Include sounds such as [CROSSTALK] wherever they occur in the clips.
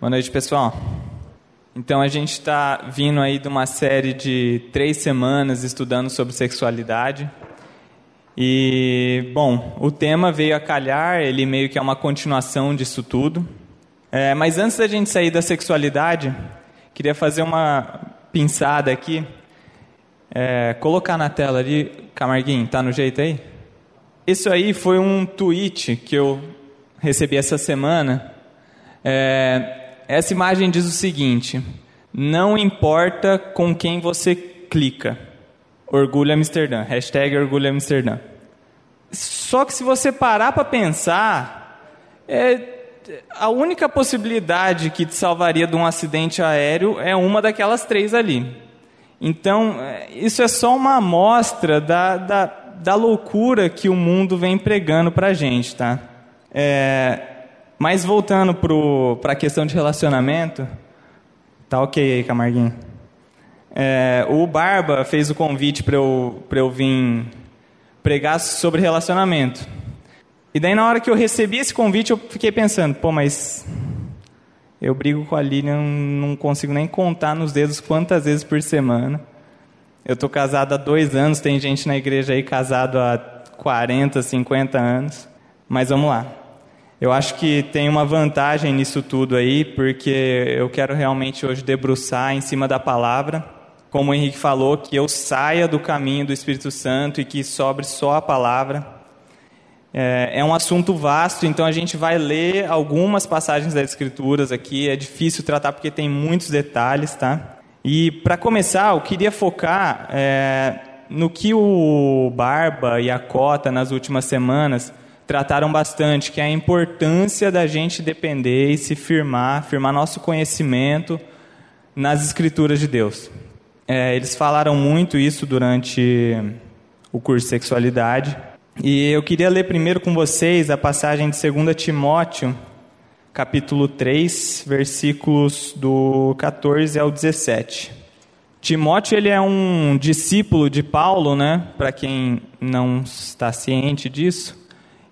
Boa noite, pessoal. Então, a gente está vindo aí de uma série de três semanas estudando sobre sexualidade. E, bom, o tema veio a calhar, ele meio que é uma continuação disso tudo. É, mas antes da gente sair da sexualidade, queria fazer uma pinçada aqui. É, colocar na tela ali, Camarguinho, tá no jeito aí? Isso aí foi um tweet que eu recebi essa semana. É, essa imagem diz o seguinte: não importa com quem você clica. Orgulho Amsterdã. Hashtag Orgulho Amsterdã. Só que se você parar para pensar, é, a única possibilidade que te salvaria de um acidente aéreo é uma daquelas três ali. Então, é, isso é só uma amostra da, da, da loucura que o mundo vem pregando para a gente, tá? É, mas voltando para a questão de relacionamento, tá ok aí, Camarguinho. É, o Barba fez o convite para eu, eu vir pregar sobre relacionamento. E daí, na hora que eu recebi esse convite, eu fiquei pensando: pô, mas eu brigo com a Lilian, não consigo nem contar nos dedos quantas vezes por semana. Eu estou casado há dois anos, tem gente na igreja aí casado há 40, 50 anos. Mas vamos lá. Eu acho que tem uma vantagem nisso tudo aí, porque eu quero realmente hoje debruçar em cima da palavra. Como o Henrique falou, que eu saia do caminho do Espírito Santo e que sobre só a palavra. É, é um assunto vasto, então a gente vai ler algumas passagens das Escrituras aqui. É difícil tratar porque tem muitos detalhes, tá? E para começar, eu queria focar é, no que o Barba e a Cota nas últimas semanas trataram bastante, que é a importância da gente depender e se firmar, firmar nosso conhecimento nas Escrituras de Deus. É, eles falaram muito isso durante o curso de sexualidade. E eu queria ler primeiro com vocês a passagem de 2 Timóteo, capítulo 3, versículos do 14 ao 17. Timóteo ele é um discípulo de Paulo, né? Para quem não está ciente disso.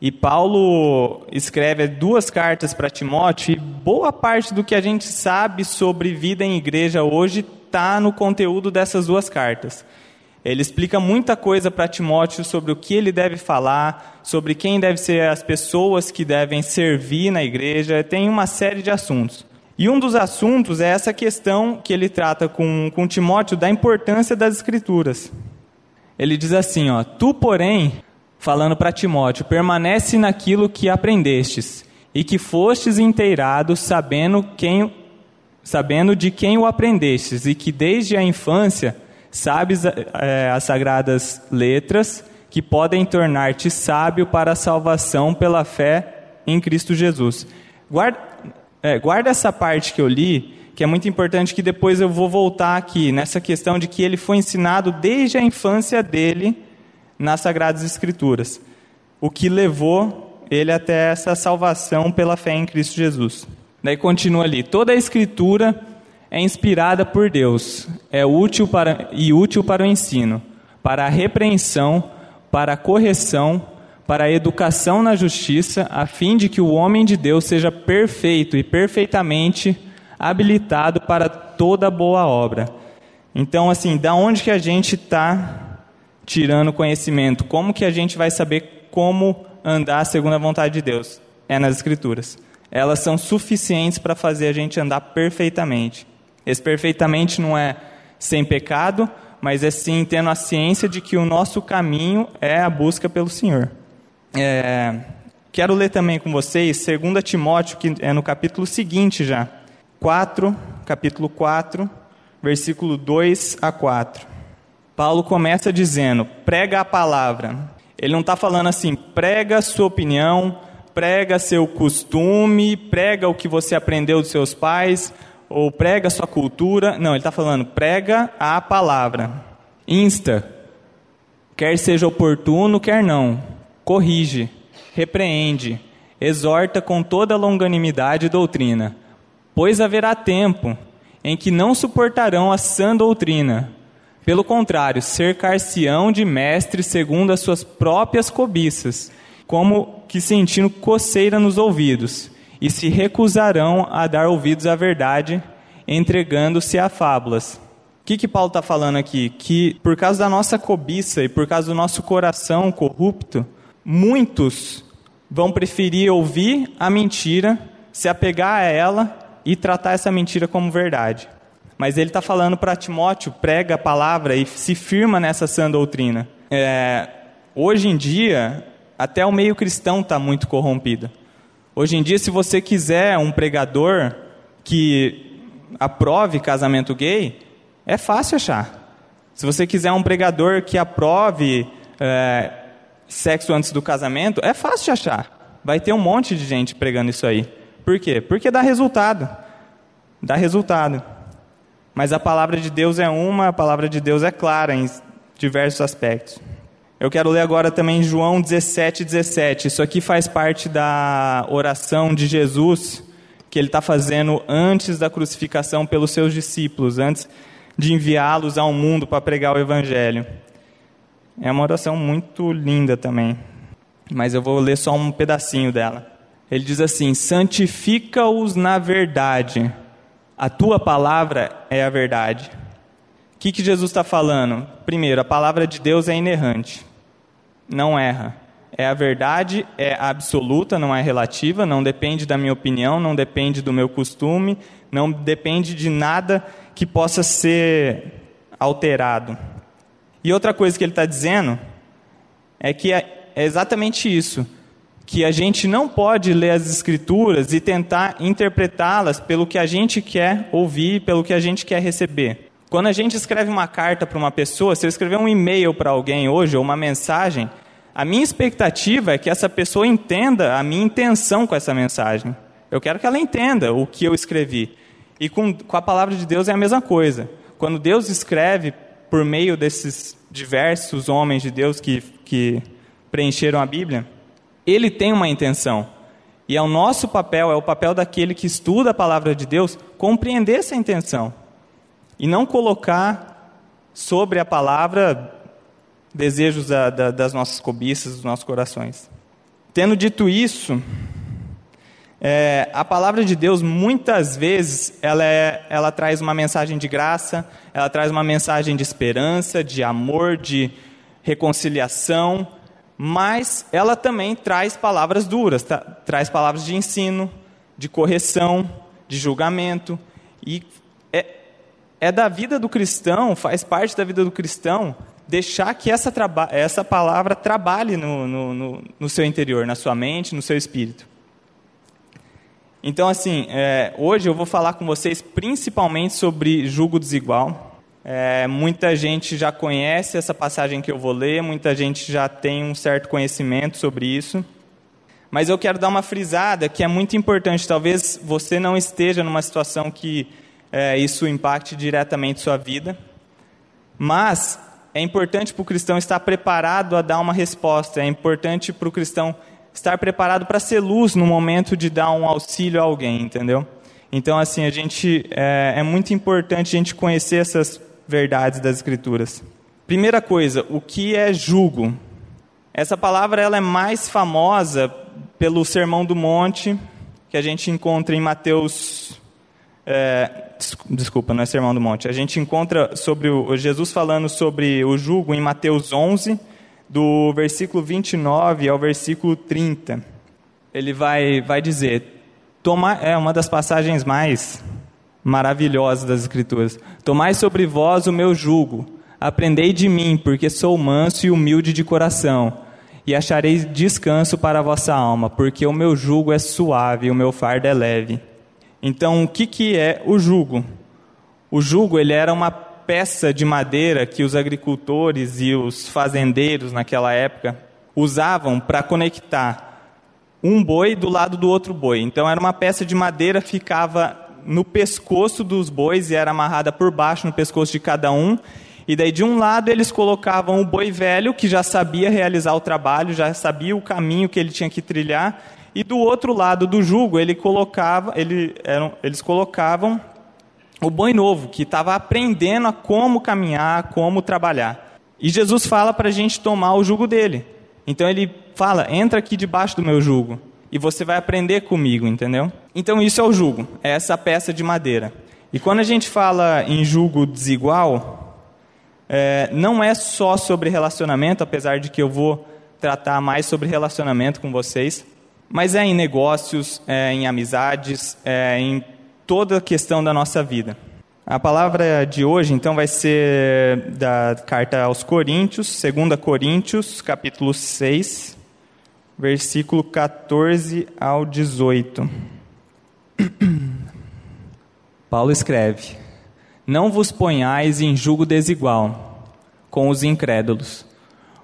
E Paulo escreve duas cartas para Timóteo, e boa parte do que a gente sabe sobre vida em igreja hoje está no conteúdo dessas duas cartas. Ele explica muita coisa para Timóteo sobre o que ele deve falar, sobre quem deve ser as pessoas que devem servir na igreja, tem uma série de assuntos. E um dos assuntos é essa questão que ele trata com, com Timóteo da importância das Escrituras. Ele diz assim: ó, Tu, porém, falando para Timóteo: permanece naquilo que aprendestes e que fostes inteirados, sabendo quem sabendo de quem o aprendestes e que desde a infância sabes é, as sagradas letras que podem tornar-te sábio para a salvação pela fé em Cristo Jesus. Guarda, é, guarda essa parte que eu li, que é muito importante, que depois eu vou voltar aqui nessa questão de que ele foi ensinado desde a infância dele nas Sagradas Escrituras, o que levou ele até essa salvação pela fé em Cristo Jesus. Daí continua ali: toda a Escritura é inspirada por Deus, é útil para, e útil para o ensino, para a repreensão, para a correção, para a educação na justiça, a fim de que o homem de Deus seja perfeito e perfeitamente habilitado para toda boa obra. Então, assim, da onde que a gente está tirando conhecimento. Como que a gente vai saber como andar segundo a vontade de Deus? É nas Escrituras. Elas são suficientes para fazer a gente andar perfeitamente. Esse perfeitamente não é sem pecado, mas é sim tendo a ciência de que o nosso caminho é a busca pelo Senhor. É, quero ler também com vocês 2 Timóteo, que é no capítulo seguinte já. 4, capítulo 4, versículo 2 a 4. Paulo começa dizendo: prega a palavra. Ele não está falando assim, prega sua opinião, prega seu costume, prega o que você aprendeu dos seus pais, ou prega sua cultura. Não, ele está falando, prega a palavra. Insta, quer seja oportuno, quer não. Corrige, repreende, exorta com toda longanimidade e doutrina. Pois haverá tempo em que não suportarão a sã doutrina pelo contrário, cercar-se-ão de mestres segundo as suas próprias cobiças, como que sentindo coceira nos ouvidos, e se recusarão a dar ouvidos à verdade, entregando-se a fábulas. O que, que Paulo está falando aqui? Que por causa da nossa cobiça e por causa do nosso coração corrupto, muitos vão preferir ouvir a mentira, se apegar a ela e tratar essa mentira como verdade. Mas ele está falando para Timóteo, prega a palavra e se firma nessa sã doutrina. É, hoje em dia, até o meio cristão está muito corrompido. Hoje em dia, se você quiser um pregador que aprove casamento gay, é fácil achar. Se você quiser um pregador que aprove é, sexo antes do casamento, é fácil achar. Vai ter um monte de gente pregando isso aí. Por quê? Porque dá resultado. Dá resultado. Mas a palavra de Deus é uma, a palavra de Deus é clara em diversos aspectos. Eu quero ler agora também João 17, 17. Isso aqui faz parte da oração de Jesus que ele está fazendo antes da crucificação pelos seus discípulos, antes de enviá-los ao mundo para pregar o Evangelho. É uma oração muito linda também, mas eu vou ler só um pedacinho dela. Ele diz assim: Santifica-os na verdade a tua palavra é a verdade. O que, que Jesus está falando? Primeiro, a palavra de Deus é inerrante, não erra. É a verdade, é absoluta, não é relativa, não depende da minha opinião, não depende do meu costume, não depende de nada que possa ser alterado. E outra coisa que ele está dizendo é que é exatamente isso que a gente não pode ler as Escrituras e tentar interpretá-las pelo que a gente quer ouvir, pelo que a gente quer receber. Quando a gente escreve uma carta para uma pessoa, se eu escrever um e-mail para alguém hoje ou uma mensagem, a minha expectativa é que essa pessoa entenda a minha intenção com essa mensagem. Eu quero que ela entenda o que eu escrevi. E com, com a palavra de Deus é a mesma coisa. Quando Deus escreve por meio desses diversos homens de Deus que, que preencheram a Bíblia, ele tem uma intenção. E é o nosso papel, é o papel daquele que estuda a palavra de Deus, compreender essa intenção. E não colocar sobre a palavra desejos da, da, das nossas cobiças, dos nossos corações. Tendo dito isso, é, a palavra de Deus muitas vezes ela, é, ela traz uma mensagem de graça, ela traz uma mensagem de esperança, de amor, de reconciliação, mas ela também traz palavras duras, tá? traz palavras de ensino, de correção, de julgamento. E é, é da vida do cristão, faz parte da vida do cristão, deixar que essa, essa palavra trabalhe no, no, no, no, seu interior, na sua mente, no seu espírito. Então, assim, é, hoje eu vou falar com vocês principalmente sobre julgo desigual. É, muita gente já conhece essa passagem que eu vou ler, muita gente já tem um certo conhecimento sobre isso. Mas eu quero dar uma frisada que é muito importante. Talvez você não esteja numa situação que é, isso impacte diretamente sua vida, mas é importante para o cristão estar preparado a dar uma resposta. É importante para o cristão estar preparado para ser luz no momento de dar um auxílio a alguém, entendeu? Então, assim, a gente é, é muito importante a gente conhecer essas verdades das Escrituras. Primeira coisa, o que é jugo? Essa palavra ela é mais famosa pelo Sermão do Monte, que a gente encontra em Mateus. É, desculpa, não é Sermão do Monte. A gente encontra sobre o, Jesus falando sobre o jugo em Mateus 11, do versículo 29 ao versículo 30. Ele vai, vai dizer: é uma das passagens mais maravilhosa das Escrituras. Tomai sobre vós o meu jugo, aprendei de mim, porque sou manso e humilde de coração, e achareis descanso para a vossa alma, porque o meu jugo é suave e o meu fardo é leve. Então, o que, que é o jugo? O jugo ele era uma peça de madeira que os agricultores e os fazendeiros naquela época usavam para conectar um boi do lado do outro boi. Então era uma peça de madeira que ficava no pescoço dos bois e era amarrada por baixo no pescoço de cada um. E daí de um lado eles colocavam o boi velho, que já sabia realizar o trabalho, já sabia o caminho que ele tinha que trilhar, e do outro lado do jugo ele colocava, ele, eram, eles colocavam o boi novo, que estava aprendendo a como caminhar, como trabalhar. E Jesus fala para a gente tomar o jugo dele. Então ele fala: entra aqui debaixo do meu jugo. e você vai aprender comigo, entendeu? Então isso é o jugo, é essa peça de madeira. E quando a gente fala em jugo desigual, é, não é só sobre relacionamento, apesar de que eu vou tratar mais sobre relacionamento com vocês, mas é em negócios, é em amizades, é em toda a questão da nossa vida. A palavra de hoje, então, vai ser da carta aos Coríntios, 2 Coríntios, capítulo 6, versículo 14 ao 18. [COUGHS] Paulo escreve: Não vos ponhais em julgo desigual com os incrédulos,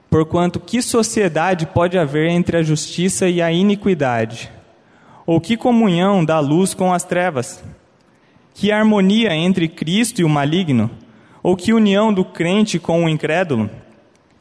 porquanto que sociedade pode haver entre a justiça e a iniquidade? Ou que comunhão da luz com as trevas? Que harmonia entre Cristo e o maligno? Ou que união do crente com o incrédulo?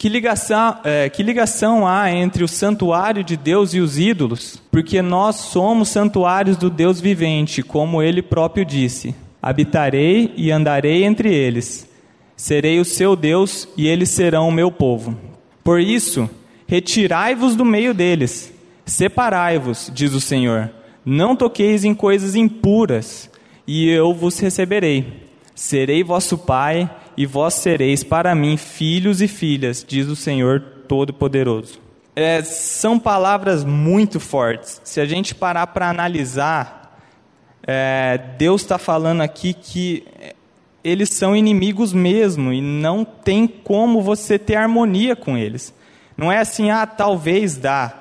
Que ligação, é, que ligação há entre o santuário de Deus e os ídolos? Porque nós somos santuários do Deus vivente, como ele próprio disse: Habitarei e andarei entre eles. Serei o seu Deus e eles serão o meu povo. Por isso, retirai-vos do meio deles, separai-vos, diz o Senhor. Não toqueis em coisas impuras e eu vos receberei. Serei vosso pai, e vós sereis para mim filhos e filhas, diz o Senhor Todo-Poderoso. É, são palavras muito fortes. Se a gente parar para analisar, é, Deus está falando aqui que eles são inimigos mesmo e não tem como você ter harmonia com eles. Não é assim, ah, talvez dá.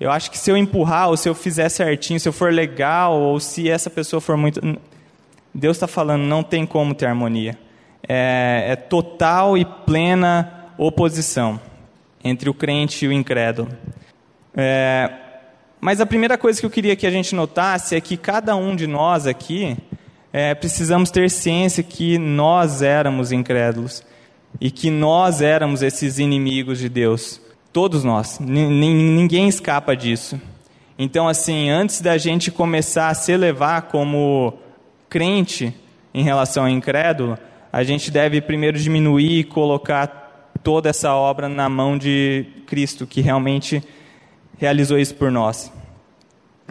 Eu acho que se eu empurrar, ou se eu fizer certinho, se eu for legal, ou se essa pessoa for muito. Deus está falando, não tem como ter harmonia. É, é, total e plena oposição entre o crente e o incrédulo. É, mas a primeira coisa que eu queria que a gente notasse é que cada um de nós aqui é, precisamos ter ciência que nós éramos incrédulos e que nós éramos esses inimigos de Deus. Todos nós, ninguém escapa disso. Então, assim, antes da gente começar a se levar como crente em relação ao incrédulo, a gente deve primeiro diminuir e colocar toda essa obra na mão de Cristo, que realmente realizou isso por nós.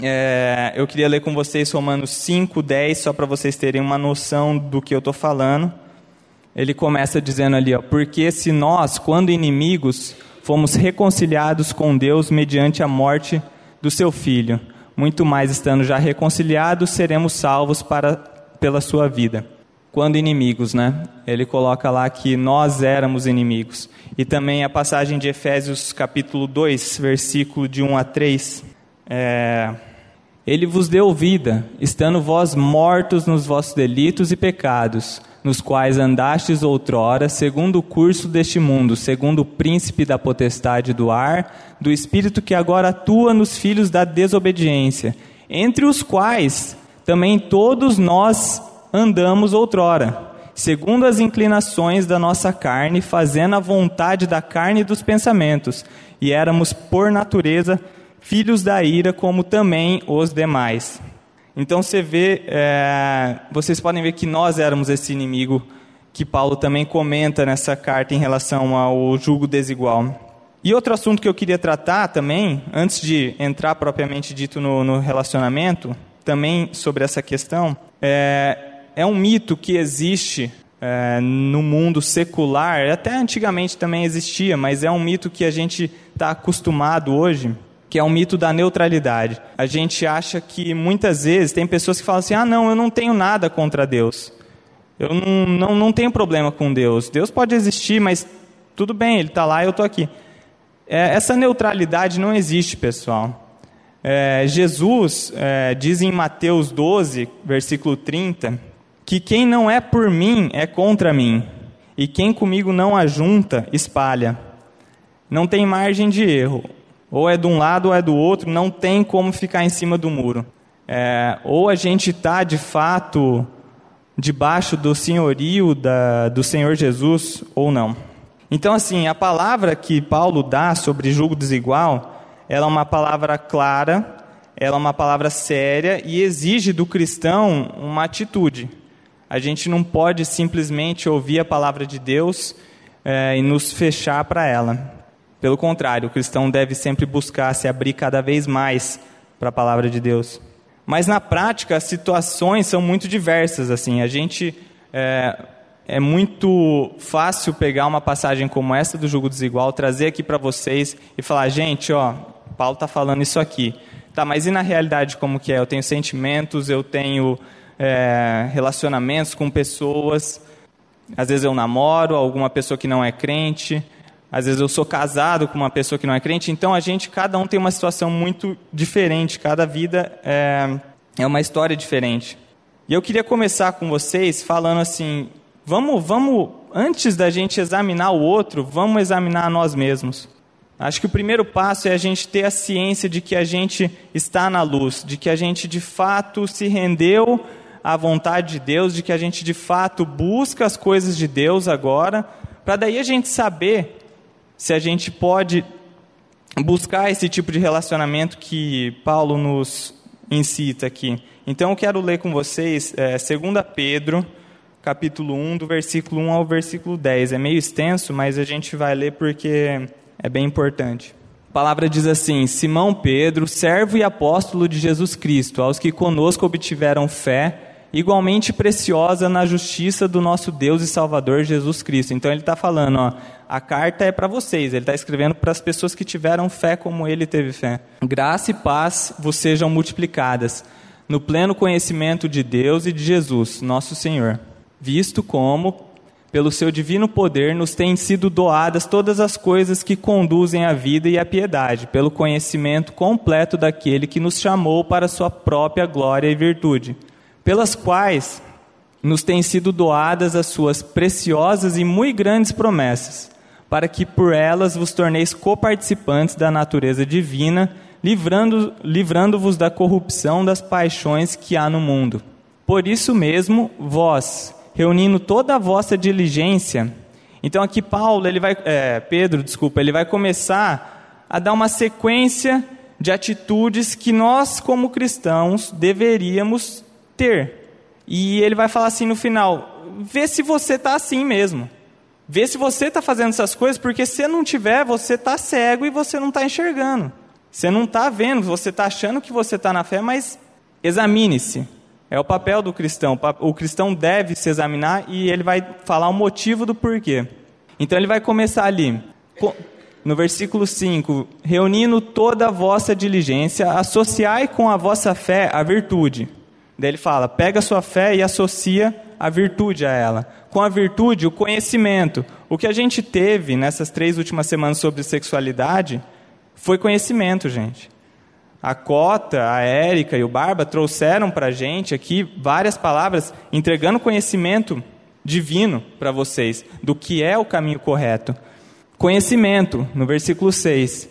É, eu queria ler com vocês Romanos 5, 10, só para vocês terem uma noção do que eu estou falando. Ele começa dizendo ali, ó, porque se nós, quando inimigos, fomos reconciliados com Deus mediante a morte do seu Filho, muito mais estando já reconciliados, seremos salvos para pela sua vida. Quando inimigos, né? Ele coloca lá que nós éramos inimigos. E também a passagem de Efésios capítulo 2, versículo de 1 a 3. É... Ele vos deu vida, estando vós mortos nos vossos delitos e pecados, nos quais andastes outrora, segundo o curso deste mundo, segundo o príncipe da potestade do ar, do espírito que agora atua nos filhos da desobediência, entre os quais também todos nós andamos outrora, segundo as inclinações da nossa carne, fazendo a vontade da carne e dos pensamentos, e éramos, por natureza, filhos da ira, como também os demais. Então você vê, é, vocês podem ver que nós éramos esse inimigo que Paulo também comenta nessa carta em relação ao julgo desigual. E outro assunto que eu queria tratar também, antes de entrar propriamente dito no, no relacionamento, também sobre essa questão, é, é um mito que existe é, no mundo secular, até antigamente também existia, mas é um mito que a gente está acostumado hoje, que é o um mito da neutralidade. A gente acha que muitas vezes tem pessoas que falam assim: ah, não, eu não tenho nada contra Deus. Eu não, não, não tenho problema com Deus. Deus pode existir, mas tudo bem, Ele está lá eu estou aqui. É, essa neutralidade não existe, pessoal. É, Jesus é, diz em Mateus 12, versículo 30, que quem não é por mim é contra mim, e quem comigo não ajunta, espalha. Não tem margem de erro. Ou é de um lado ou é do outro, não tem como ficar em cima do muro. É, ou a gente está, de fato, debaixo do senhorio da, do Senhor Jesus, ou não. Então, assim, a palavra que Paulo dá sobre julgo desigual ela é uma palavra clara, ela é uma palavra séria e exige do cristão uma atitude. A gente não pode simplesmente ouvir a palavra de Deus é, e nos fechar para ela. Pelo contrário, o cristão deve sempre buscar se abrir cada vez mais para a palavra de Deus. Mas na prática, as situações são muito diversas. Assim, a gente é, é muito fácil pegar uma passagem como essa do jugo desigual, trazer aqui para vocês e falar, gente, ó, Paulo está falando isso aqui. Tá, mas e na realidade como que é? Eu tenho sentimentos, eu tenho é, relacionamentos com pessoas. Às vezes eu namoro alguma pessoa que não é crente. Às vezes eu sou casado com uma pessoa que não é crente. Então a gente, cada um tem uma situação muito diferente. Cada vida é, é uma história diferente. E eu queria começar com vocês falando assim: vamos, vamos, antes da gente examinar o outro, vamos examinar nós mesmos. Acho que o primeiro passo é a gente ter a ciência de que a gente está na luz, de que a gente de fato se rendeu à vontade de Deus, de que a gente de fato busca as coisas de Deus agora, para daí a gente saber se a gente pode buscar esse tipo de relacionamento que Paulo nos incita aqui. Então eu quero ler com vocês é, 2 Pedro, capítulo 1, do versículo 1 ao versículo 10. É meio extenso, mas a gente vai ler porque é bem importante. A palavra diz assim: Simão Pedro, servo e apóstolo de Jesus Cristo, aos que conosco obtiveram fé igualmente preciosa na justiça do nosso Deus e Salvador Jesus Cristo. Então ele está falando, ó, a carta é para vocês, ele está escrevendo para as pessoas que tiveram fé como ele teve fé. Graça e paz vos sejam multiplicadas no pleno conhecimento de Deus e de Jesus, nosso Senhor, visto como, pelo seu divino poder, nos têm sido doadas todas as coisas que conduzem à vida e à piedade, pelo conhecimento completo daquele que nos chamou para sua própria glória e virtude pelas quais nos têm sido doadas as suas preciosas e muito grandes promessas, para que por elas vos torneis coparticipantes da natureza divina, livrando-vos livrando da corrupção das paixões que há no mundo. Por isso mesmo, vós, reunindo toda a vossa diligência, então aqui Paulo, ele vai, é, Pedro, desculpa, ele vai começar a dar uma sequência de atitudes que nós, como cristãos, deveríamos ter. E ele vai falar assim no final: vê se você está assim mesmo. Vê se você está fazendo essas coisas, porque se não tiver, você está cego e você não está enxergando. Você não está vendo, você está achando que você está na fé, mas examine-se. É o papel do cristão. O cristão deve se examinar e ele vai falar o motivo do porquê. Então ele vai começar ali, no versículo 5: Reunindo toda a vossa diligência, associai com a vossa fé a virtude Daí ele fala: pega a sua fé e associa a virtude a ela. Com a virtude, o conhecimento. O que a gente teve nessas três últimas semanas sobre sexualidade foi conhecimento, gente. A Cota, a Érica e o Barba trouxeram para a gente aqui várias palavras entregando conhecimento divino para vocês do que é o caminho correto. Conhecimento, no versículo 6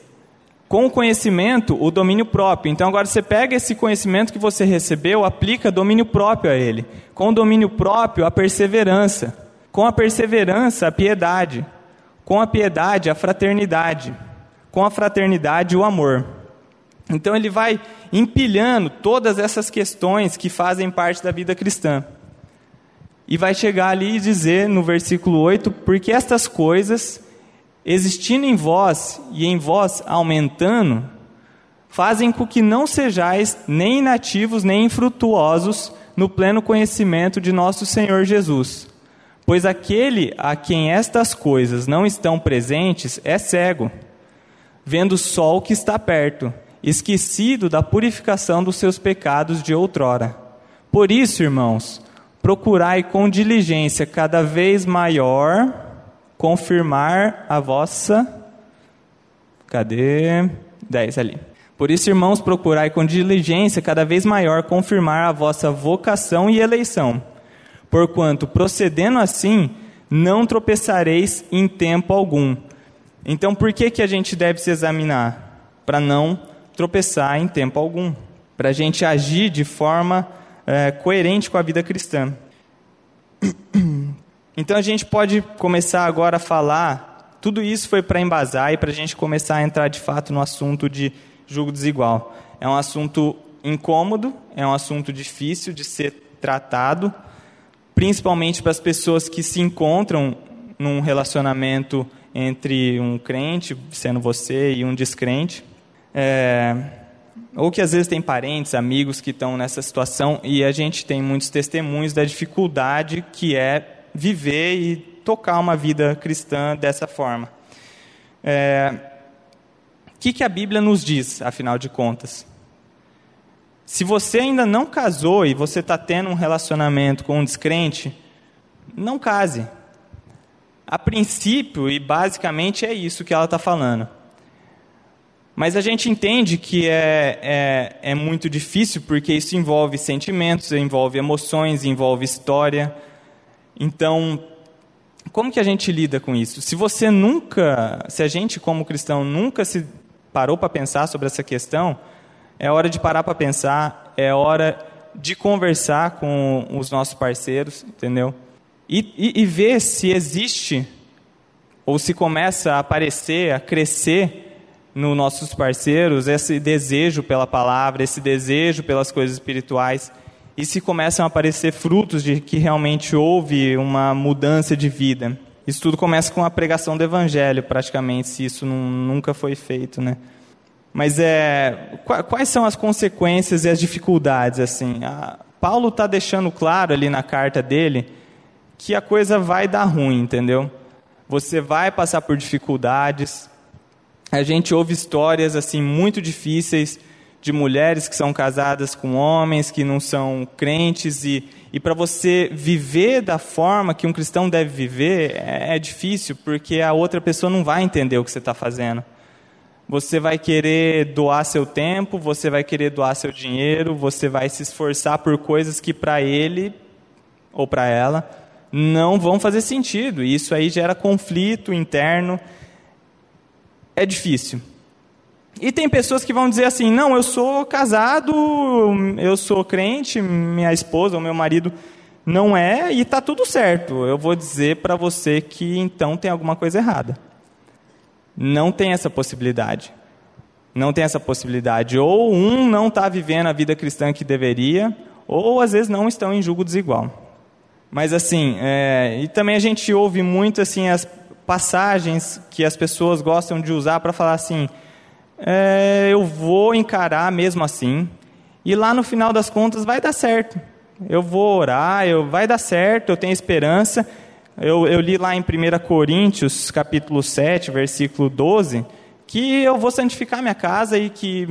com o conhecimento, o domínio próprio. Então agora você pega esse conhecimento que você recebeu, aplica domínio próprio a ele. Com o domínio próprio, a perseverança. Com a perseverança, a piedade. Com a piedade, a fraternidade. Com a fraternidade, o amor. Então ele vai empilhando todas essas questões que fazem parte da vida cristã. E vai chegar ali e dizer no versículo 8: porque estas coisas existindo em vós e em vós aumentando, fazem com que não sejais nem inativos nem infrutuosos no pleno conhecimento de nosso Senhor Jesus. Pois aquele a quem estas coisas não estão presentes é cego, vendo só o que está perto, esquecido da purificação dos seus pecados de outrora. Por isso, irmãos, procurai com diligência cada vez maior confirmar a vossa. Cadê? 10 ali. Por isso, irmãos, procurai com diligência cada vez maior confirmar a vossa vocação e eleição. Porquanto, procedendo assim, não tropeçareis em tempo algum. Então, por que, que a gente deve se examinar? Para não tropeçar em tempo algum. Para a gente agir de forma é, coerente com a vida cristã. Então a gente pode começar agora a falar, tudo isso foi para embasar e para a gente começar a entrar de fato no assunto de julgo desigual. É um assunto incômodo, é um assunto difícil de ser tratado, principalmente para as pessoas que se encontram num relacionamento entre um crente, sendo você, e um descrente. É, ou que às vezes tem parentes, amigos que estão nessa situação e a gente tem muitos testemunhos da dificuldade que é viver e tocar uma vida cristã dessa forma. É, o que, que a Bíblia nos diz, afinal de contas? Se você ainda não casou e você está tendo um relacionamento com um descrente, não case. A princípio e basicamente é isso que ela está falando. Mas a gente entende que é, é, é muito difícil porque isso envolve sentimentos, envolve emoções, envolve história. Então, como que a gente lida com isso? Se você nunca, se a gente como cristão nunca se parou para pensar sobre essa questão, é hora de parar para pensar, é hora de conversar com os nossos parceiros, entendeu? E, e, e ver se existe ou se começa a aparecer, a crescer nos nossos parceiros esse desejo pela palavra, esse desejo pelas coisas espirituais, e se começam a aparecer frutos de que realmente houve uma mudança de vida. Isso tudo começa com a pregação do evangelho, praticamente, se isso nunca foi feito, né? Mas é, quais são as consequências e as dificuldades assim? A, Paulo está deixando claro ali na carta dele que a coisa vai dar ruim, entendeu? Você vai passar por dificuldades, a gente ouve histórias assim muito difíceis de mulheres que são casadas com homens que não são crentes e, e para você viver da forma que um cristão deve viver é, é difícil porque a outra pessoa não vai entender o que você está fazendo. Você vai querer doar seu tempo, você vai querer doar seu dinheiro, você vai se esforçar por coisas que para ele ou para ela não vão fazer sentido. E isso aí gera conflito interno é difícil. E tem pessoas que vão dizer assim: não, eu sou casado, eu sou crente, minha esposa ou meu marido não é, e está tudo certo. Eu vou dizer para você que então tem alguma coisa errada. Não tem essa possibilidade. Não tem essa possibilidade. Ou um não está vivendo a vida cristã que deveria, ou às vezes não estão em julgo desigual. Mas assim, é, e também a gente ouve muito assim as passagens que as pessoas gostam de usar para falar assim: é, eu vou encarar mesmo assim, e lá no final das contas vai dar certo. Eu vou orar, eu, vai dar certo, eu tenho esperança. Eu, eu li lá em 1 Coríntios, capítulo 7, versículo 12, que eu vou santificar minha casa e que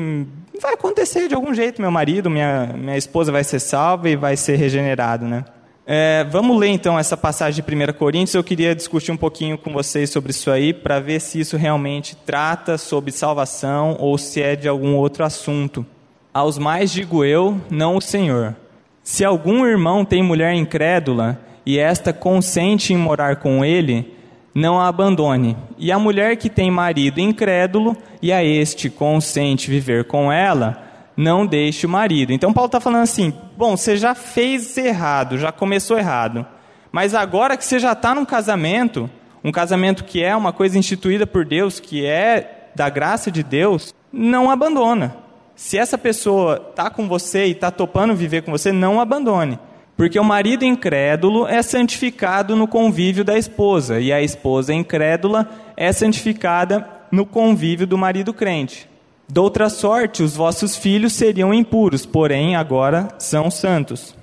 vai acontecer de algum jeito. Meu marido, minha, minha esposa vai ser salva e vai ser regenerado, né? É, vamos ler então essa passagem de 1 Coríntios. Eu queria discutir um pouquinho com vocês sobre isso aí, para ver se isso realmente trata sobre salvação ou se é de algum outro assunto. Aos mais digo eu, não o Senhor. Se algum irmão tem mulher incrédula e esta consente em morar com ele, não a abandone. E a mulher que tem marido incrédulo e a este consente viver com ela, não deixe o marido. Então Paulo está falando assim: bom, você já fez errado, já começou errado, mas agora que você já está num casamento, um casamento que é uma coisa instituída por Deus, que é da graça de Deus, não abandona. Se essa pessoa está com você e está topando viver com você, não abandone. Porque o marido incrédulo é santificado no convívio da esposa, e a esposa incrédula é santificada no convívio do marido crente. Doutra sorte, os vossos filhos seriam impuros, porém agora são santos.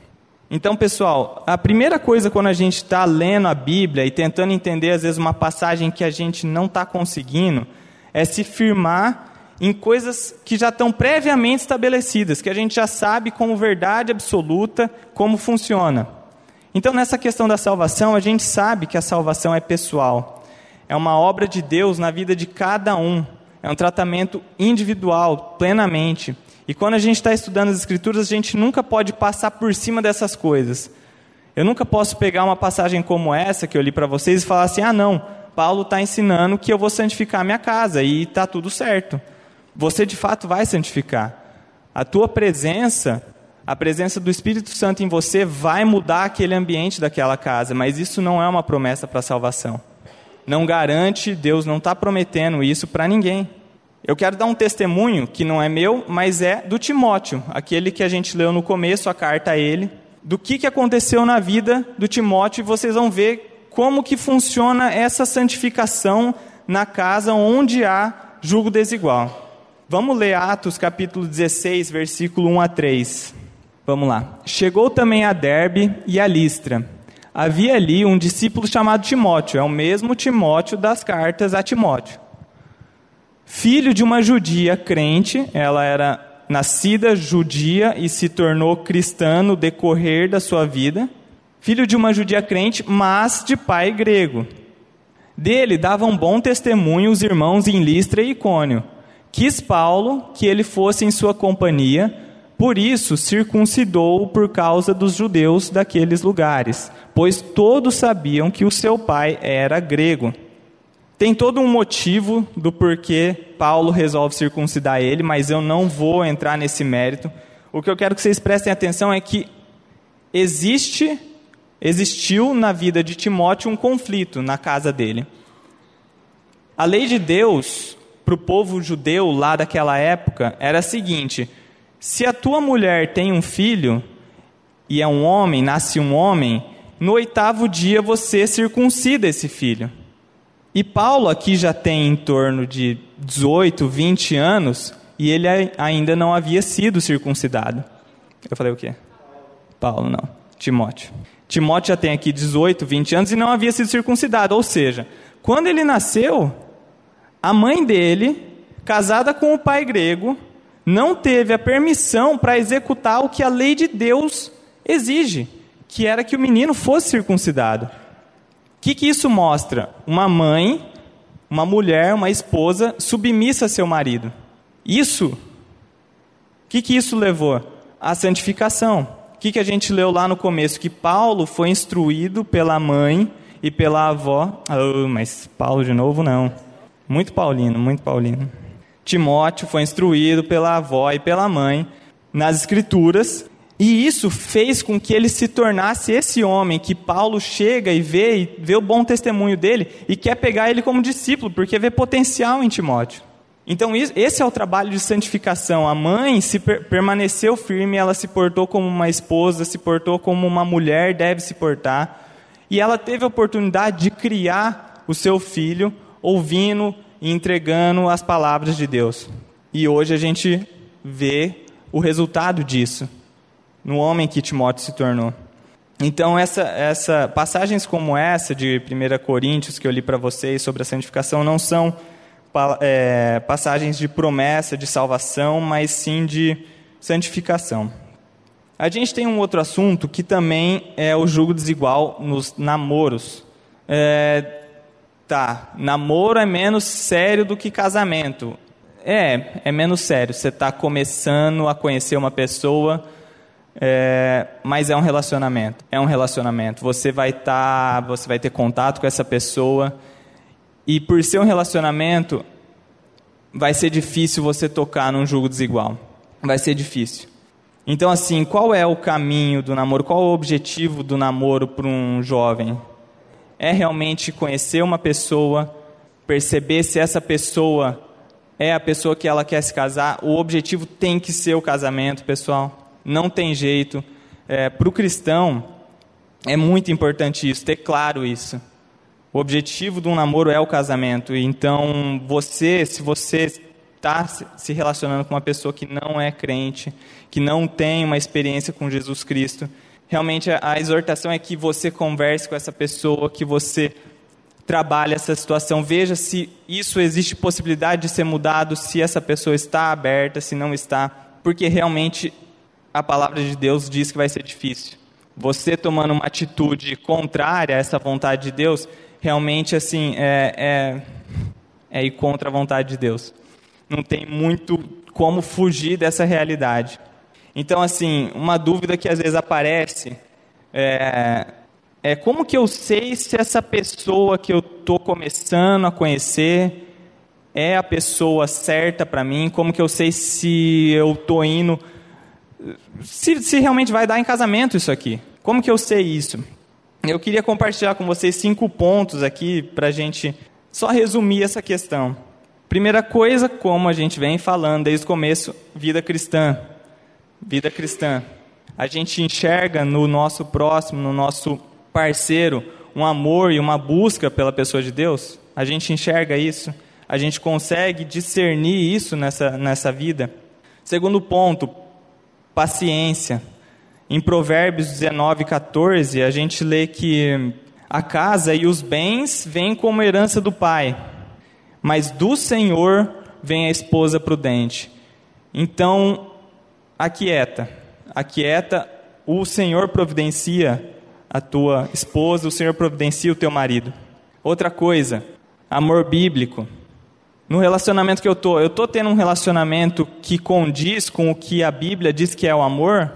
Então, pessoal, a primeira coisa quando a gente está lendo a Bíblia e tentando entender, às vezes, uma passagem que a gente não está conseguindo, é se firmar em coisas que já estão previamente estabelecidas, que a gente já sabe como verdade absoluta como funciona. Então, nessa questão da salvação, a gente sabe que a salvação é pessoal, é uma obra de Deus na vida de cada um. É um tratamento individual, plenamente. E quando a gente está estudando as Escrituras, a gente nunca pode passar por cima dessas coisas. Eu nunca posso pegar uma passagem como essa que eu li para vocês e falar assim: ah, não, Paulo está ensinando que eu vou santificar minha casa e está tudo certo. Você de fato vai santificar. A tua presença, a presença do Espírito Santo em você vai mudar aquele ambiente daquela casa, mas isso não é uma promessa para a salvação não garante, Deus não está prometendo isso para ninguém. Eu quero dar um testemunho que não é meu, mas é do Timóteo, aquele que a gente leu no começo, a carta a ele, do que, que aconteceu na vida do Timóteo, e vocês vão ver como que funciona essa santificação na casa onde há julgo desigual. Vamos ler Atos capítulo 16, versículo 1 a 3. Vamos lá. Chegou também a Derbe e a Listra. Havia ali um discípulo chamado Timóteo, é o mesmo Timóteo das cartas a Timóteo. Filho de uma judia crente, ela era nascida judia e se tornou cristã no decorrer da sua vida. Filho de uma judia crente, mas de pai grego. Dele davam bom testemunho os irmãos em Listra e Icônio. Quis Paulo que ele fosse em sua companhia, por isso circuncidou por causa dos judeus daqueles lugares, pois todos sabiam que o seu pai era grego. Tem todo um motivo do porquê Paulo resolve circuncidar ele, mas eu não vou entrar nesse mérito. O que eu quero que vocês prestem atenção é que existe existiu na vida de Timóteo um conflito na casa dele. A lei de Deus para o povo judeu lá daquela época era a seguinte: se a tua mulher tem um filho e é um homem, nasce um homem, no oitavo dia você circuncida esse filho. E Paulo aqui já tem em torno de 18, 20 anos e ele ainda não havia sido circuncidado. Eu falei o quê? Paulo, não. Timóteo. Timóteo já tem aqui 18, 20 anos e não havia sido circuncidado. Ou seja, quando ele nasceu, a mãe dele, casada com o pai grego, não teve a permissão para executar o que a lei de Deus exige, que era que o menino fosse circuncidado. O que, que isso mostra? Uma mãe, uma mulher, uma esposa submissa a seu marido. Isso, o que, que isso levou? A santificação. O que, que a gente leu lá no começo? Que Paulo foi instruído pela mãe e pela avó. Oh, mas Paulo de novo não. Muito paulino, muito paulino. Timóteo foi instruído pela avó e pela mãe nas escrituras, e isso fez com que ele se tornasse esse homem que Paulo chega e vê e vê o bom testemunho dele e quer pegar ele como discípulo, porque vê potencial em Timóteo. Então, esse é o trabalho de santificação. A mãe se per permaneceu firme, ela se portou como uma esposa, se portou como uma mulher deve se portar. E ela teve a oportunidade de criar o seu filho, ouvindo e entregando as palavras de Deus. E hoje a gente vê o resultado disso, no homem que Timóteo se tornou. Então, essa, essa passagens como essa de 1 Coríntios que eu li para vocês sobre a santificação não são é, passagens de promessa de salvação, mas sim de santificação. A gente tem um outro assunto que também é o julgo desigual nos namoros. É, tá, namoro é menos sério do que casamento. É, é menos sério. Você está começando a conhecer uma pessoa, é, mas é um relacionamento. É um relacionamento. Você vai estar, tá, você vai ter contato com essa pessoa e por ser um relacionamento, vai ser difícil você tocar num jogo desigual. Vai ser difícil. Então, assim, qual é o caminho do namoro? Qual é o objetivo do namoro para um jovem? É realmente conhecer uma pessoa, perceber se essa pessoa é a pessoa que ela quer se casar. O objetivo tem que ser o casamento, pessoal. Não tem jeito. É, para o cristão, é muito importante isso, ter claro isso. O objetivo de um namoro é o casamento. Então, você, se você está se relacionando com uma pessoa que não é crente, que não tem uma experiência com Jesus Cristo, realmente a exortação é que você converse com essa pessoa, que você trabalhe essa situação, veja se isso existe possibilidade de ser mudado, se essa pessoa está aberta, se não está, porque realmente a palavra de Deus diz que vai ser difícil. Você tomando uma atitude contrária a essa vontade de Deus, realmente assim é, é, é ir contra a vontade de Deus. Não tem muito como fugir dessa realidade. Então, assim, uma dúvida que às vezes aparece é, é como que eu sei se essa pessoa que eu estou começando a conhecer é a pessoa certa para mim? Como que eu sei se eu estou indo. Se, se realmente vai dar em casamento isso aqui? Como que eu sei isso? Eu queria compartilhar com vocês cinco pontos aqui para a gente só resumir essa questão. Primeira coisa, como a gente vem falando desde o começo, vida cristã. Vida cristã. A gente enxerga no nosso próximo, no nosso parceiro, um amor e uma busca pela pessoa de Deus? A gente enxerga isso? a gente consegue discernir isso nessa, nessa vida. Segundo ponto, paciência. Em Provérbios 19, 14, a gente lê que a casa e os bens vêm como herança do pai, mas do Senhor vem a esposa prudente. Então, aquieta, aquieta, o Senhor providencia a tua esposa, o Senhor providencia o teu marido. Outra coisa, amor bíblico. No relacionamento que eu tô, eu tô tendo um relacionamento que condiz com o que a Bíblia diz que é o amor.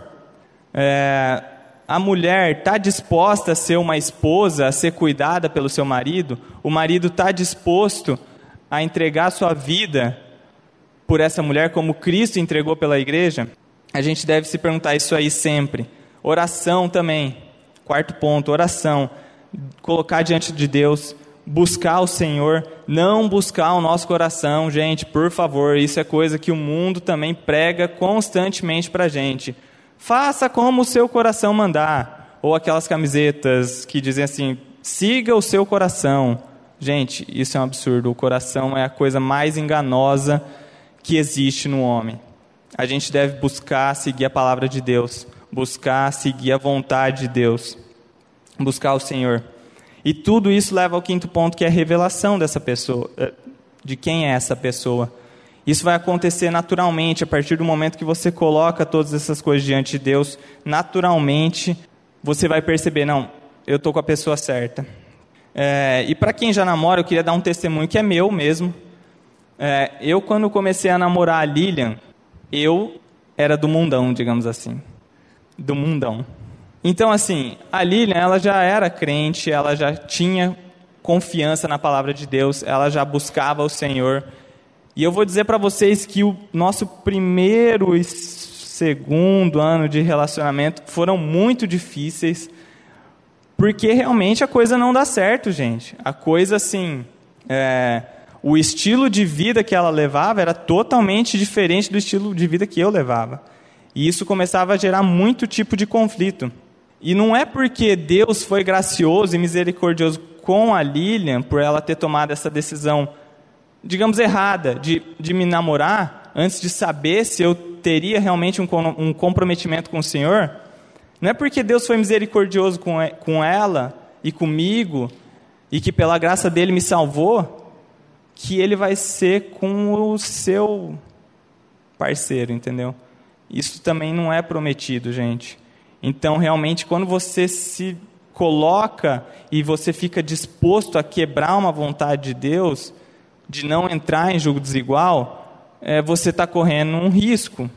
É, a mulher está disposta a ser uma esposa, a ser cuidada pelo seu marido. O marido está disposto a entregar sua vida por essa mulher, como Cristo entregou pela igreja. A gente deve se perguntar isso aí sempre. Oração também. Quarto ponto, oração. Colocar diante de Deus, buscar o Senhor, não buscar o nosso coração, gente, por favor, isso é coisa que o mundo também prega constantemente para a gente. Faça como o seu coração mandar. Ou aquelas camisetas que dizem assim: siga o seu coração. Gente, isso é um absurdo. O coração é a coisa mais enganosa que existe no homem. A gente deve buscar seguir a palavra de Deus buscar seguir a vontade de Deus, buscar o Senhor. E tudo isso leva ao quinto ponto, que é a revelação dessa pessoa, eh, de quem é essa pessoa. Isso vai acontecer naturalmente, a partir do momento que você coloca todas essas coisas diante de Deus, naturalmente você vai perceber: não, eu estou com a pessoa certa. É, e para quem já namora, eu queria dar um testemunho que é meu mesmo. É, eu, quando comecei a namorar a Lilian, eu era do mundão, digamos assim do mundão. Então, assim, a Lilian, ela já era crente, ela já tinha confiança na palavra de Deus, ela já buscava o Senhor. E eu vou dizer para vocês que o nosso primeiro e segundo ano de relacionamento foram muito difíceis, porque realmente a coisa não dá certo, gente. A coisa, assim, é, o estilo de vida que ela levava era totalmente diferente do estilo de vida que eu levava. E isso começava a gerar muito tipo de conflito. E não é porque Deus foi gracioso e misericordioso com a Lilian, por ela ter tomado essa decisão, digamos, errada, de, de me namorar, antes de saber se eu teria realmente um, um comprometimento com o Senhor. Não é porque Deus foi misericordioso com, com ela e comigo, e que pela graça dele me salvou, que ele vai ser com o seu parceiro, entendeu? Isso também não é prometido, gente. Então, realmente, quando você se coloca e você fica disposto a quebrar uma vontade de Deus, de não entrar em julgo desigual, é, você está correndo um risco.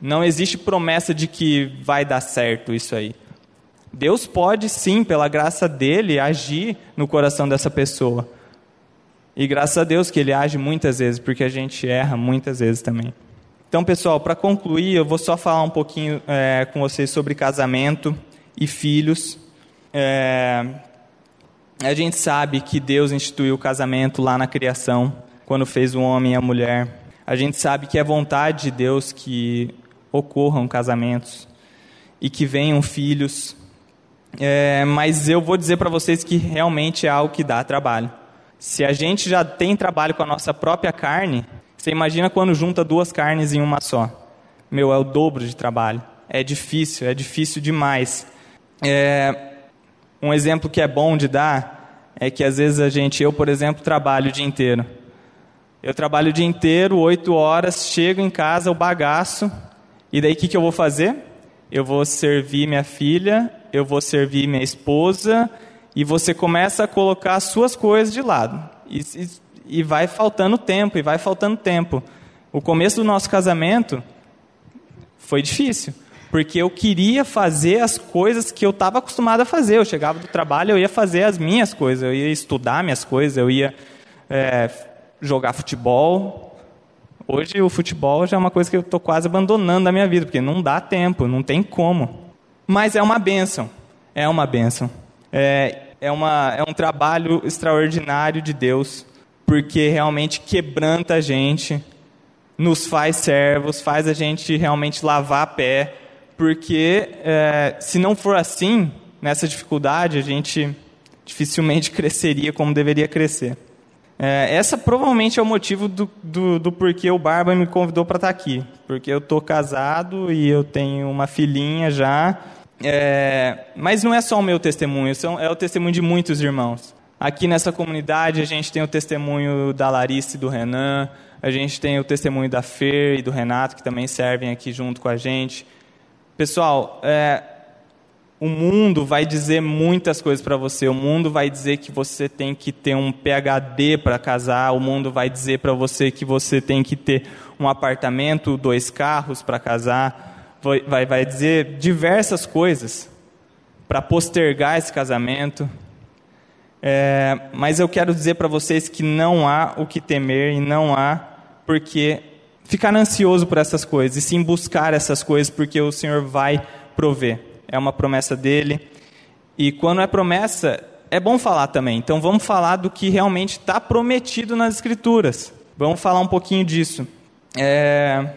Não existe promessa de que vai dar certo isso aí. Deus pode sim, pela graça dele, agir no coração dessa pessoa. E graças a Deus que ele age muitas vezes, porque a gente erra muitas vezes também. Então, pessoal, para concluir, eu vou só falar um pouquinho é, com vocês sobre casamento e filhos. É, a gente sabe que Deus instituiu o casamento lá na criação, quando fez o homem e a mulher. A gente sabe que é vontade de Deus que ocorram casamentos e que venham filhos. É, mas eu vou dizer para vocês que realmente é algo que dá trabalho. Se a gente já tem trabalho com a nossa própria carne, você imagina quando junta duas carnes em uma só. Meu, é o dobro de trabalho. É difícil, é difícil demais. É, um exemplo que é bom de dar é que às vezes a gente, eu por exemplo, trabalho o dia inteiro. Eu trabalho o dia inteiro, oito horas, chego em casa, o bagaço, e daí o que, que eu vou fazer? Eu vou servir minha filha, eu vou servir minha esposa, e você começa a colocar as suas coisas de lado. E, e e vai faltando tempo, e vai faltando tempo. O começo do nosso casamento foi difícil, porque eu queria fazer as coisas que eu estava acostumado a fazer. Eu chegava do trabalho, eu ia fazer as minhas coisas, eu ia estudar minhas coisas, eu ia é, jogar futebol. Hoje o futebol já é uma coisa que eu estou quase abandonando da minha vida, porque não dá tempo, não tem como. Mas é uma bênção, é uma bênção. É, é, uma, é um trabalho extraordinário de Deus porque realmente quebranta a gente, nos faz servos, faz a gente realmente lavar a pé, porque é, se não for assim, nessa dificuldade, a gente dificilmente [LAUGHS] cresceria como deveria crescer. É, essa provavelmente é o motivo do, do, do porquê o Barba me convidou para estar tá aqui. Porque eu estou casado e eu tenho uma filhinha já. É, mas não é só o meu testemunho, são, é o testemunho de muitos irmãos. Aqui nessa comunidade a gente tem o testemunho da Larissa e do Renan, a gente tem o testemunho da Fer e do Renato, que também servem aqui junto com a gente. Pessoal, é, o mundo vai dizer muitas coisas para você. O mundo vai dizer que você tem que ter um PhD para casar. O mundo vai dizer para você que você tem que ter um apartamento, dois carros para casar. Vai, vai, dizer diversas coisas para postergar esse casamento. É, mas eu quero dizer para vocês que não há o que temer e não há porque ficar ansioso por essas coisas, e sim buscar essas coisas, porque o Senhor vai prover é uma promessa dele. E quando é promessa, é bom falar também. Então vamos falar do que realmente está prometido nas Escrituras. Vamos falar um pouquinho disso. É,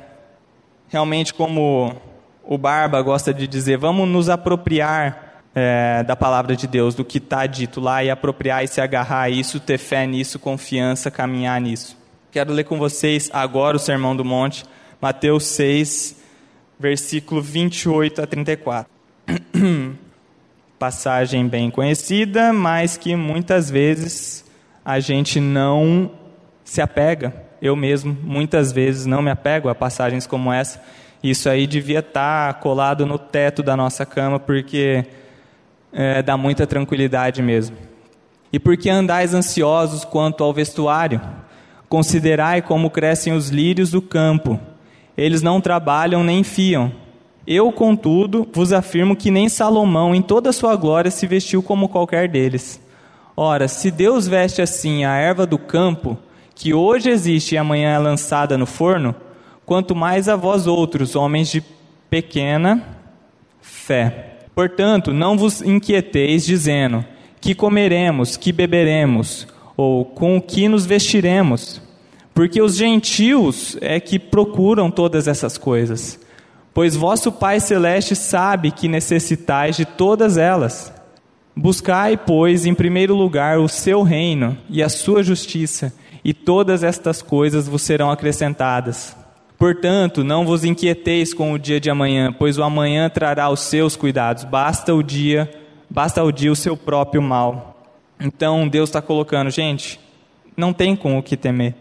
realmente, como o Barba gosta de dizer, vamos nos apropriar é, da palavra de Deus, do que está dito lá, e apropriar e se agarrar a isso, ter fé nisso, confiança, caminhar nisso. Quero ler com vocês agora o Sermão do Monte, Mateus 6, versículo 28 a 34. [CLEARS THROAT] Passagem bem conhecida, mas que muitas vezes a gente não se apega. Eu mesmo, muitas vezes, não me apego a passagens como essa. Isso aí devia estar tá colado no teto da nossa cama, porque é, dá muita tranquilidade mesmo. E porque andais ansiosos quanto ao vestuário? Considerai como crescem os lírios do campo. Eles não trabalham nem fiam. Eu, contudo, vos afirmo que nem Salomão, em toda a sua glória, se vestiu como qualquer deles. Ora, se Deus veste assim a erva do campo, que hoje existe e amanhã é lançada no forno, quanto mais a vós outros, homens de pequena fé. Portanto, não vos inquieteis dizendo: que comeremos, que beberemos, ou com o que nos vestiremos, porque os gentios é que procuram todas essas coisas pois vosso Pai Celeste sabe que necessitais de todas elas. Buscai, pois, em primeiro lugar o seu reino e a sua justiça, e todas estas coisas vos serão acrescentadas. Portanto, não vos inquieteis com o dia de amanhã, pois o amanhã trará os seus cuidados. Basta o dia, basta o dia o seu próprio mal. Então Deus está colocando, gente, não tem com o que temer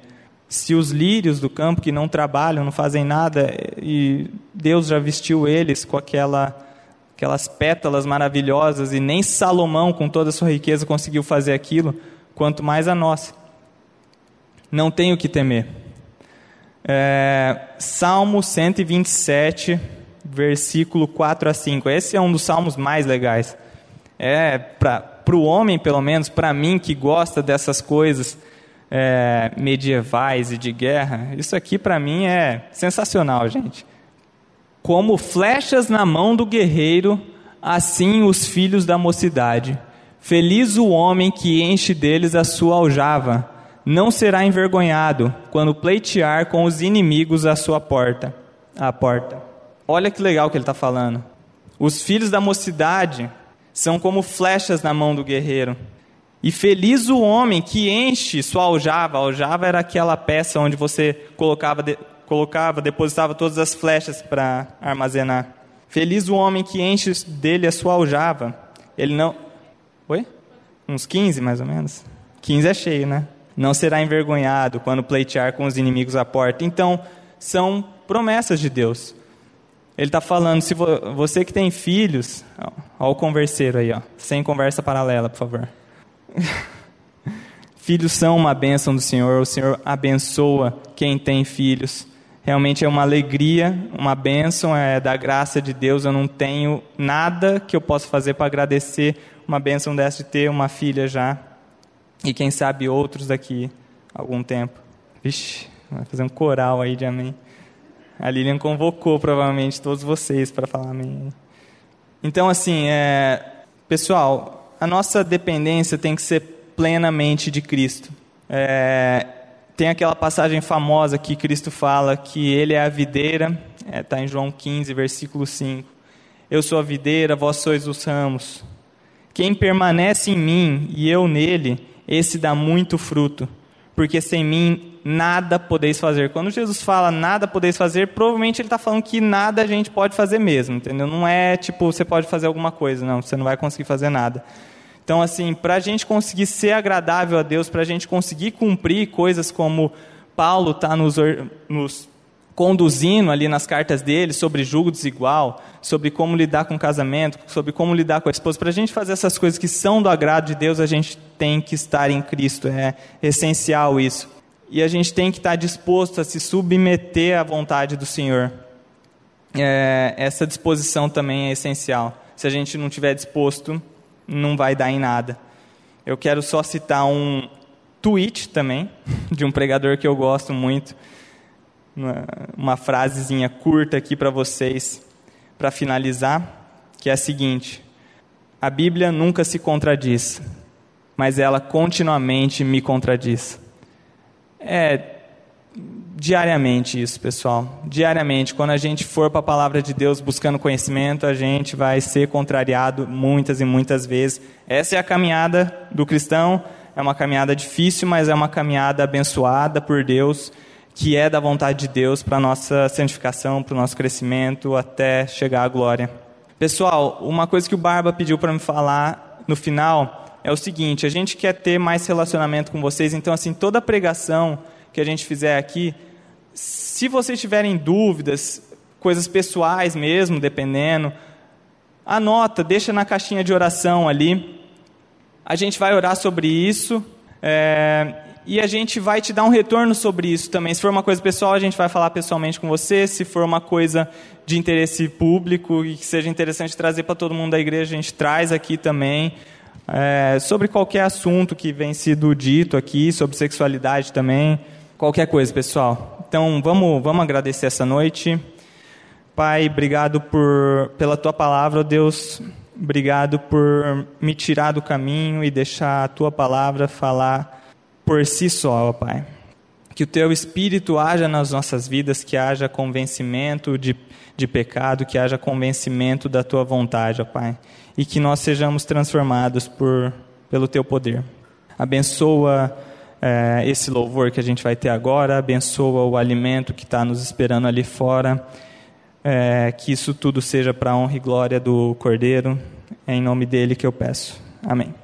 se os lírios do campo que não trabalham, não fazem nada, e Deus já vestiu eles com aquela, aquelas pétalas maravilhosas, e nem Salomão, com toda a sua riqueza, conseguiu fazer aquilo, quanto mais a nós. Não tenho que temer. É, Salmo 127, versículo 4 a 5. Esse é um dos salmos mais legais. É, para o homem, pelo menos, para mim que gosta dessas coisas, é, medievais e de guerra, isso aqui para mim é sensacional, gente. Como flechas na mão do guerreiro, assim os filhos da mocidade. Feliz o homem que enche deles a sua aljava, não será envergonhado quando pleitear com os inimigos à sua porta. À porta. Olha que legal que ele está falando. Os filhos da mocidade são como flechas na mão do guerreiro. E feliz o homem que enche sua aljava. A aljava era aquela peça onde você colocava, de, colocava depositava todas as flechas para armazenar. Feliz o homem que enche dele a sua aljava. Ele não. Oi? Uns 15 mais ou menos? 15 é cheio, né? Não será envergonhado quando pleitear com os inimigos à porta. Então, são promessas de Deus. Ele está falando, se você que tem filhos, ó, ó o converseiro aí, ó, sem conversa paralela, por favor. [LAUGHS] filhos são uma bênção do Senhor, o Senhor abençoa quem tem filhos. Realmente é uma alegria, uma bênção, é da graça de Deus. Eu não tenho nada que eu possa fazer para agradecer uma bênção dessa de ter uma filha já. E quem sabe outros daqui algum tempo. Vixe, vai fazer um coral aí de amém. A Lilian convocou provavelmente todos vocês para falar amém. Então, assim, é, pessoal, a nossa dependência tem que ser plenamente de Cristo. É, tem aquela passagem famosa que Cristo fala que Ele é a videira, está é, tá em João 15, versículo 5. Eu sou a videira, vós sois os ramos. Quem permanece em mim e eu nele, esse dá muito fruto, porque sem mim nada podeis fazer. Quando Jesus fala nada podeis fazer, provavelmente ele está falando que nada a gente pode fazer mesmo, entendeu? Não é tipo, você pode fazer alguma coisa, não, você não vai conseguir fazer nada. Então, assim, para a gente conseguir ser agradável a Deus, para a gente conseguir cumprir coisas como Paulo está nos, nos conduzindo ali nas cartas dele sobre julgo desigual, sobre como lidar com o casamento, sobre como lidar com a esposa. Para a gente fazer essas coisas que são do agrado de Deus, a gente tem que estar em Cristo. É essencial isso. E a gente tem que estar disposto a se submeter à vontade do Senhor. É, essa disposição também é essencial. Se a gente não estiver disposto, não vai dar em nada. Eu quero só citar um tweet também, [LAUGHS] de um pregador que eu gosto muito. Uma, frasezinha curta aqui para vocês, para finalizar, que é a seguinte: A Bíblia nunca se contradiz, mas ela continuamente me contradiz. É diariamente isso, pessoal. Diariamente, quando a gente for para a palavra de Deus buscando conhecimento, a gente vai ser contrariado muitas e muitas vezes. Essa é a caminhada do cristão. É uma caminhada difícil, mas é uma caminhada abençoada por Deus, que é da vontade de Deus para a nossa santificação, para o nosso crescimento, até chegar à glória. Pessoal, uma coisa que o Barba pediu para me falar no final é o seguinte: a gente quer ter mais relacionamento com vocês, então, assim, toda pregação que a gente fizer aqui, se vocês tiverem dúvidas, coisas pessoais mesmo, dependendo, anota, deixa na caixinha de oração ali. A gente vai orar sobre isso. É, e a gente vai te dar um retorno sobre isso também. Se for uma coisa pessoal, a gente vai falar pessoalmente com você. Se for uma coisa de interesse público e que seja interessante trazer para todo mundo da igreja, a gente traz aqui também. É, sobre qualquer assunto que vem sido dito aqui, sobre sexualidade também qualquer coisa, pessoal. Então, vamos, vamos agradecer essa noite. Pai, obrigado por, pela tua palavra, Deus. Obrigado por me tirar do caminho e deixar a tua palavra falar por si só, ó Pai. Que o teu espírito haja nas nossas vidas, que haja convencimento de, de pecado, que haja convencimento da tua vontade, ó Pai. E que nós sejamos transformados por, pelo teu poder. Abençoa é, esse louvor que a gente vai ter agora, abençoa o alimento que está nos esperando ali fora, é, que isso tudo seja para a honra e glória do Cordeiro, é em nome dele que eu peço. Amém.